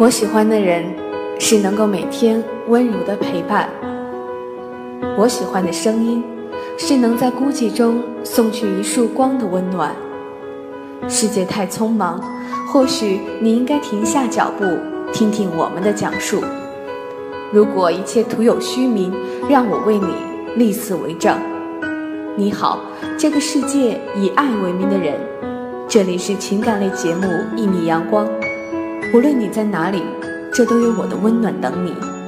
我喜欢的人是能够每天温柔的陪伴。我喜欢的声音是能在孤寂中送去一束光的温暖。世界太匆忙，或许你应该停下脚步，听听我们的讲述。如果一切徒有虚名，让我为你立此为证。你好，这个世界以爱为名的人，这里是情感类节目《一米阳光》。无论你在哪里，这都有我的温暖等你。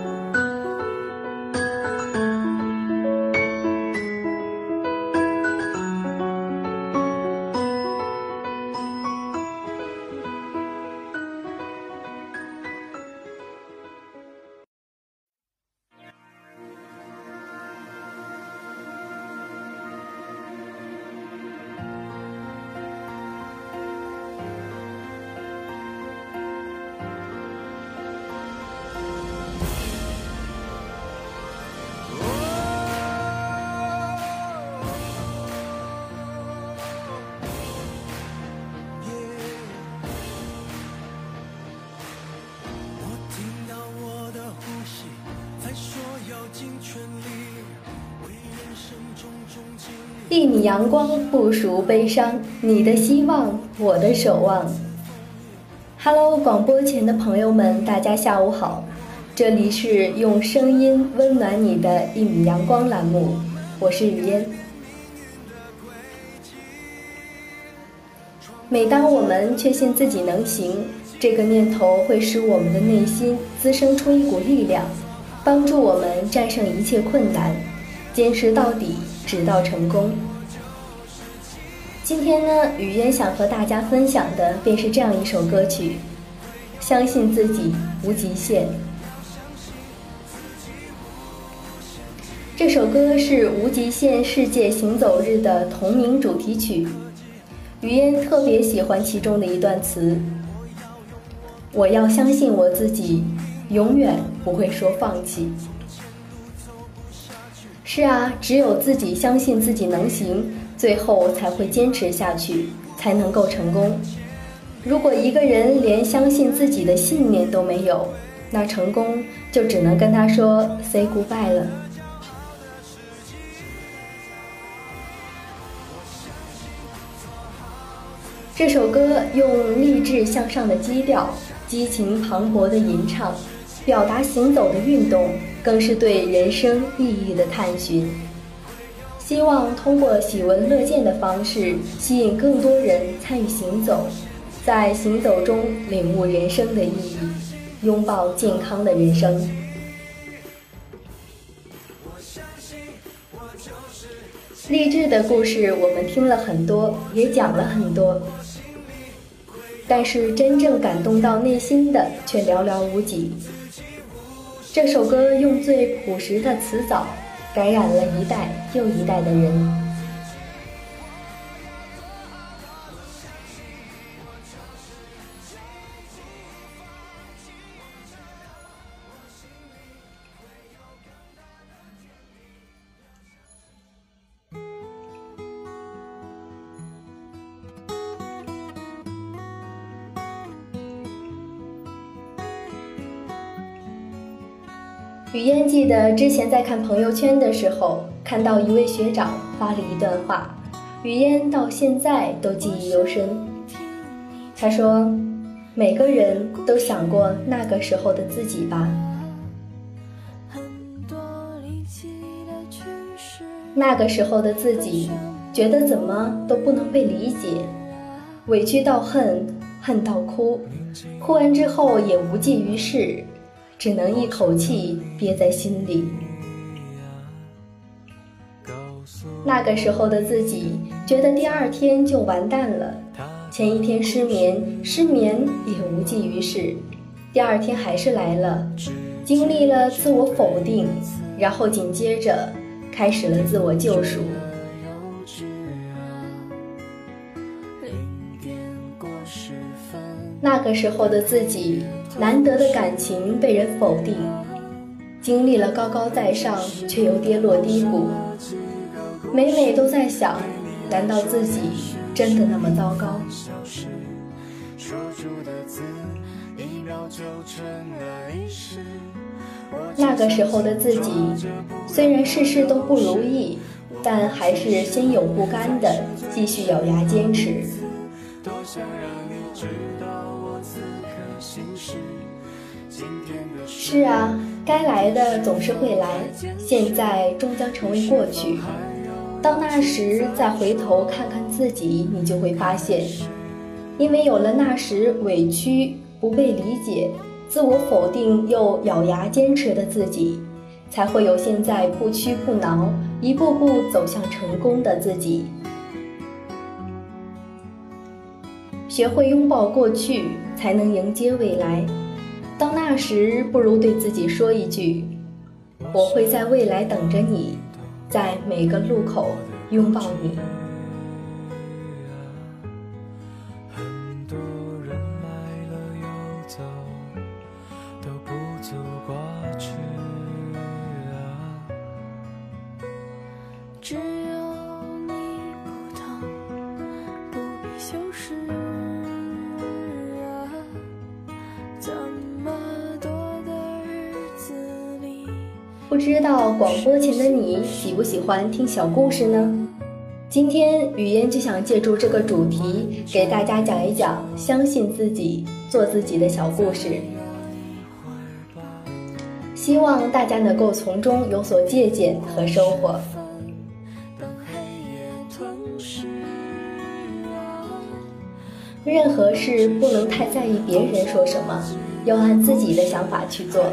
一米阳光不属悲伤，你的希望，我的守望。Hello，广播前的朋友们，大家下午好，这里是用声音温暖你的一米阳光栏目，我是雨嫣。每当我们确信自己能行，这个念头会使我们的内心滋生出一股力量，帮助我们战胜一切困难，坚持到底。直到成功。今天呢，雨嫣想和大家分享的便是这样一首歌曲，《相信自己无极限》。这首歌是《无极限世界行走日》的同名主题曲。雨嫣特别喜欢其中的一段词：“我要相信我自己，永远不会说放弃。”是啊，只有自己相信自己能行，最后才会坚持下去，才能够成功。如果一个人连相信自己的信念都没有，那成功就只能跟他说 “say goodbye” 了。这首歌用励志向上的基调，激情磅礴的吟唱。表达行走的运动，更是对人生意义的探寻。希望通过喜闻乐见的方式，吸引更多人参与行走，在行走中领悟人生的意义，拥抱健康的人生。励志的故事我们听了很多，也讲了很多，但是真正感动到内心的却寥寥无几。这首歌用最朴实的词藻，感染了一代又一代的人。雨嫣记得之前在看朋友圈的时候，看到一位学长发了一段话，雨嫣到现在都记忆犹深。他说：“每个人都想过那个时候的自己吧？那个时候的自己，觉得怎么都不能被理解，委屈到恨，恨到哭，哭完之后也无济于事。”只能一口气憋在心里。那个时候的自己觉得第二天就完蛋了，前一天失眠，失眠也无济于事，第二天还是来了，经历了自我否定，然后紧接着开始了自我救赎。那个时候的自己。难得的感情被人否定，经历了高高在上，却又跌落低谷，每每都在想：难道自己真的那么糟糕？那个时候的自己，虽然事事都不如意，但还是心有不甘的继续咬牙坚持。多想让我是啊，该来的总是会来，现在终将成为过去。到那时再回头看看自己，你就会发现，因为有了那时委屈、不被理解、自我否定又咬牙坚持的自己，才会有现在不屈不挠、一步步走向成功的自己。学会拥抱过去，才能迎接未来。到那时，不如对自己说一句：“我会在未来等着你。”在每个路口拥抱你。知道广播前的你喜不喜欢听小故事呢？今天语嫣就想借助这个主题，给大家讲一讲相信自己、做自己的小故事。希望大家能够从中有所借鉴和收获。任何事不能太在意别人说什么，要按自己的想法去做。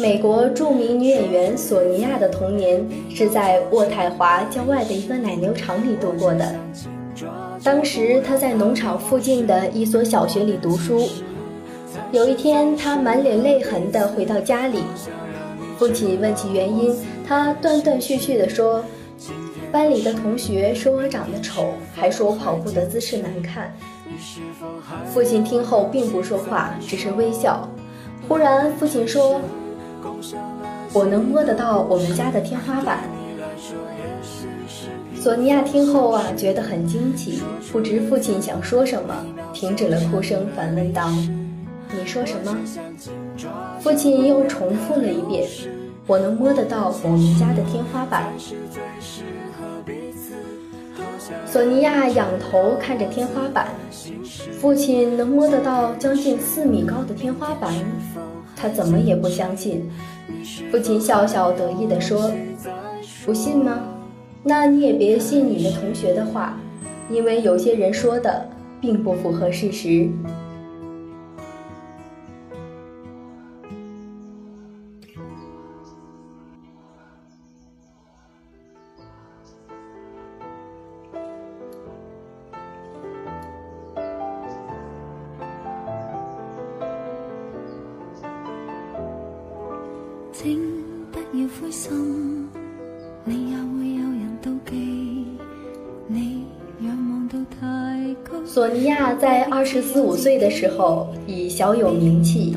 美国著名女演员索尼娅的童年是在渥太华郊外的一个奶牛场里度过的。当时她在农场附近的一所小学里读书。有一天，她满脸泪痕地回到家里，父亲问起原因，她断断续续地说：“班里的同学说我长得丑，还说我跑步的姿势难看。”父亲听后并不说话，只是微笑。忽然，父亲说。我能摸得到我们家的天花板。索尼娅听后啊，觉得很惊奇，不知父亲想说什么，停止了哭声，反问道：“你说什么？”父亲又重复了一遍：“我能摸得到我们家的天花板。”索尼娅仰头看着天花板，父亲能摸得到将近四米高的天花板，他怎么也不相信。父亲笑笑得意地说：“不信吗？那你也别信你们同学的话，因为有些人说的并不符合事实。”索尼娅在二十四五岁的时候已小有名气。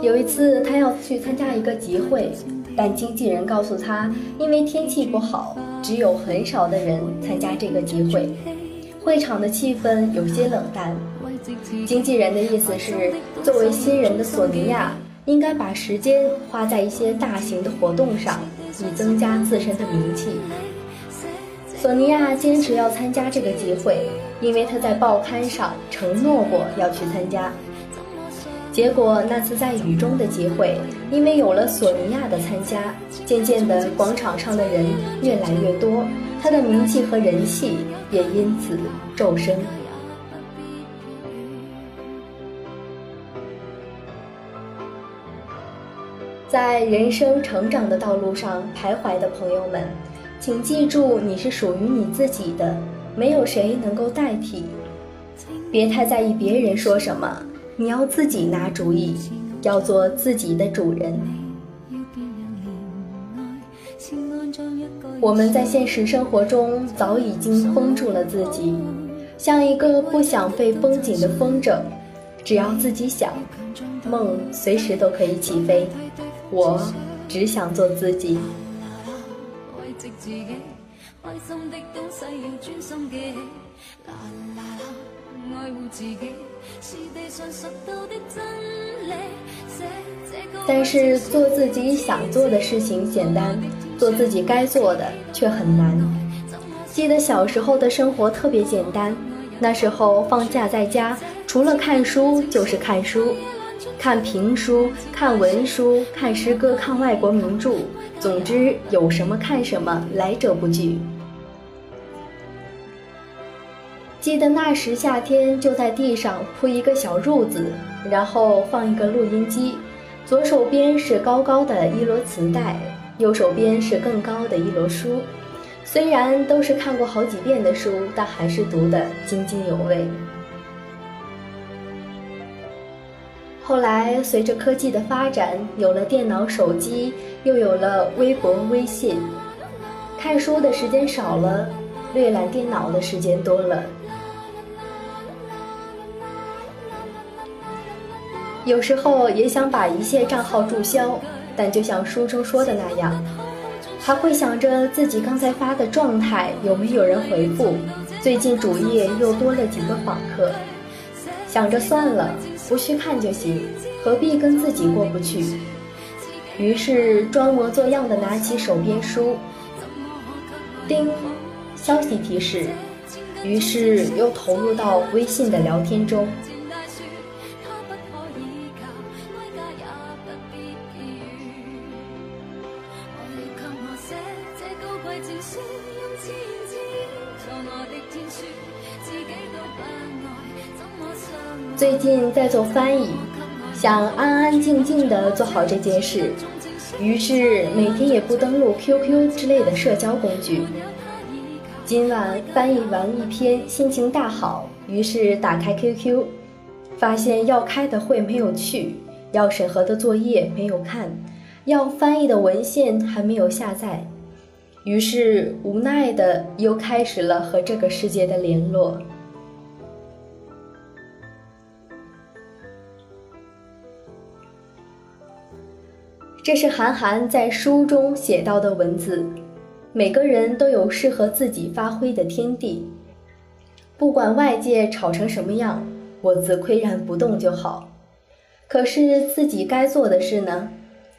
有一次，她要去参加一个集会，但经纪人告诉她，因为天气不好，只有很少的人参加这个集会，会场的气氛有些冷淡。经纪人的意思是，作为新人的索尼娅。应该把时间花在一些大型的活动上，以增加自身的名气。索尼娅坚持要参加这个集会，因为她在报刊上承诺过要去参加。结果那次在雨中的集会，因为有了索尼娅的参加，渐渐的广场上的人越来越多，她的名气和人气也因此骤升。在人生成长的道路上徘徊的朋友们，请记住，你是属于你自己的，没有谁能够代替。别太在意别人说什么，你要自己拿主意，要做自己的主人。我们在现实生活中早已经封住了自己，像一个不想被绷紧的风筝，只要自己想，梦随时都可以起飞。我只想做自己。但是做自己想做的事情简单，做自己该做的却很难。记得小时候的生活特别简单，那时候放假在家，除了看书就是看书，看评书、看文书、看诗歌、看外国名著，总之有什么看什么，来者不拒。记得那时夏天就在地上铺一个小褥子，然后放一个录音机，左手边是高高的一摞磁带，右手边是更高的一摞书。虽然都是看过好几遍的书，但还是读得津津有味。后来随着科技的发展，有了电脑、手机，又有了微博、微信，看书的时间少了，阅览电脑的时间多了。有时候也想把一切账号注销，但就像书中说的那样，还会想着自己刚才发的状态有没有人回复，最近主页又多了几个访客，想着算了，不去看就行，何必跟自己过不去？于是装模作样的拿起手边书，叮，消息提示，于是又投入到微信的聊天中。在做翻译，想安安静静的做好这件事，于是每天也不登录 QQ 之类的社交工具。今晚翻译完一篇，心情大好，于是打开 QQ，发现要开的会没有去，要审核的作业没有看，要翻译的文献还没有下载，于是无奈的又开始了和这个世界的联络。这是韩寒在书中写到的文字。每个人都有适合自己发挥的天地，不管外界吵成什么样，我自岿然不动就好。可是自己该做的事呢？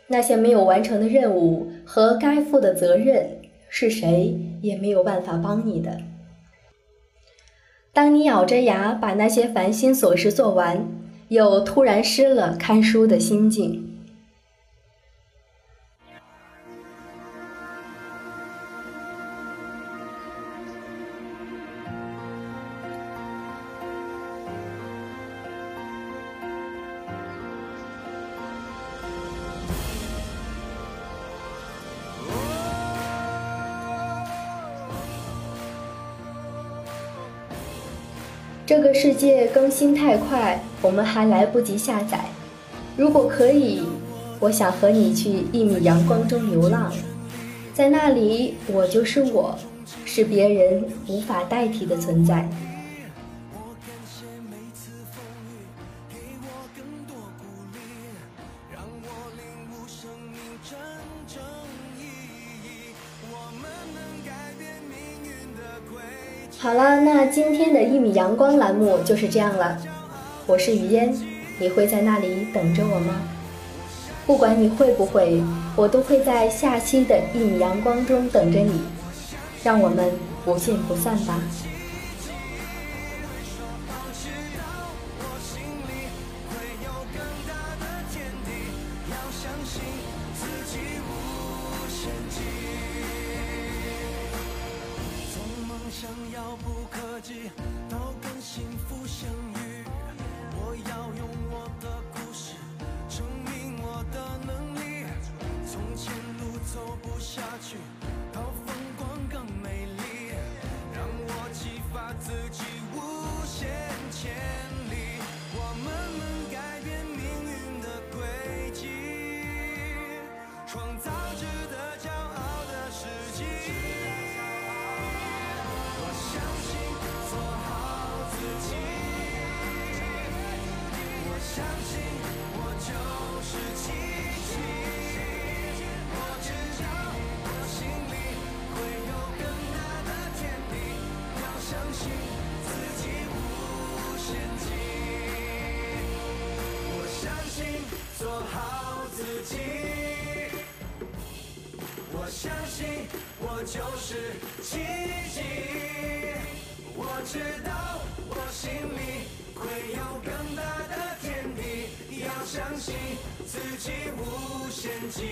那些没有完成的任务和该负的责任，是谁也没有办法帮你的。当你咬着牙把那些烦心琐事做完，又突然失了看书的心境。这个世界更新太快，我们还来不及下载。如果可以，我想和你去一米阳光中流浪，在那里，我就是我，是别人无法代替的存在。好了，那今天的一米阳光栏目就是这样了。我是雨嫣，你会在那里等着我吗？不管你会不会，我都会在下期的一米阳光中等着你。让我们不见不散吧。迹。我相信我就是奇迹。我知道我心里会有更大的天地，要相信自己无限极。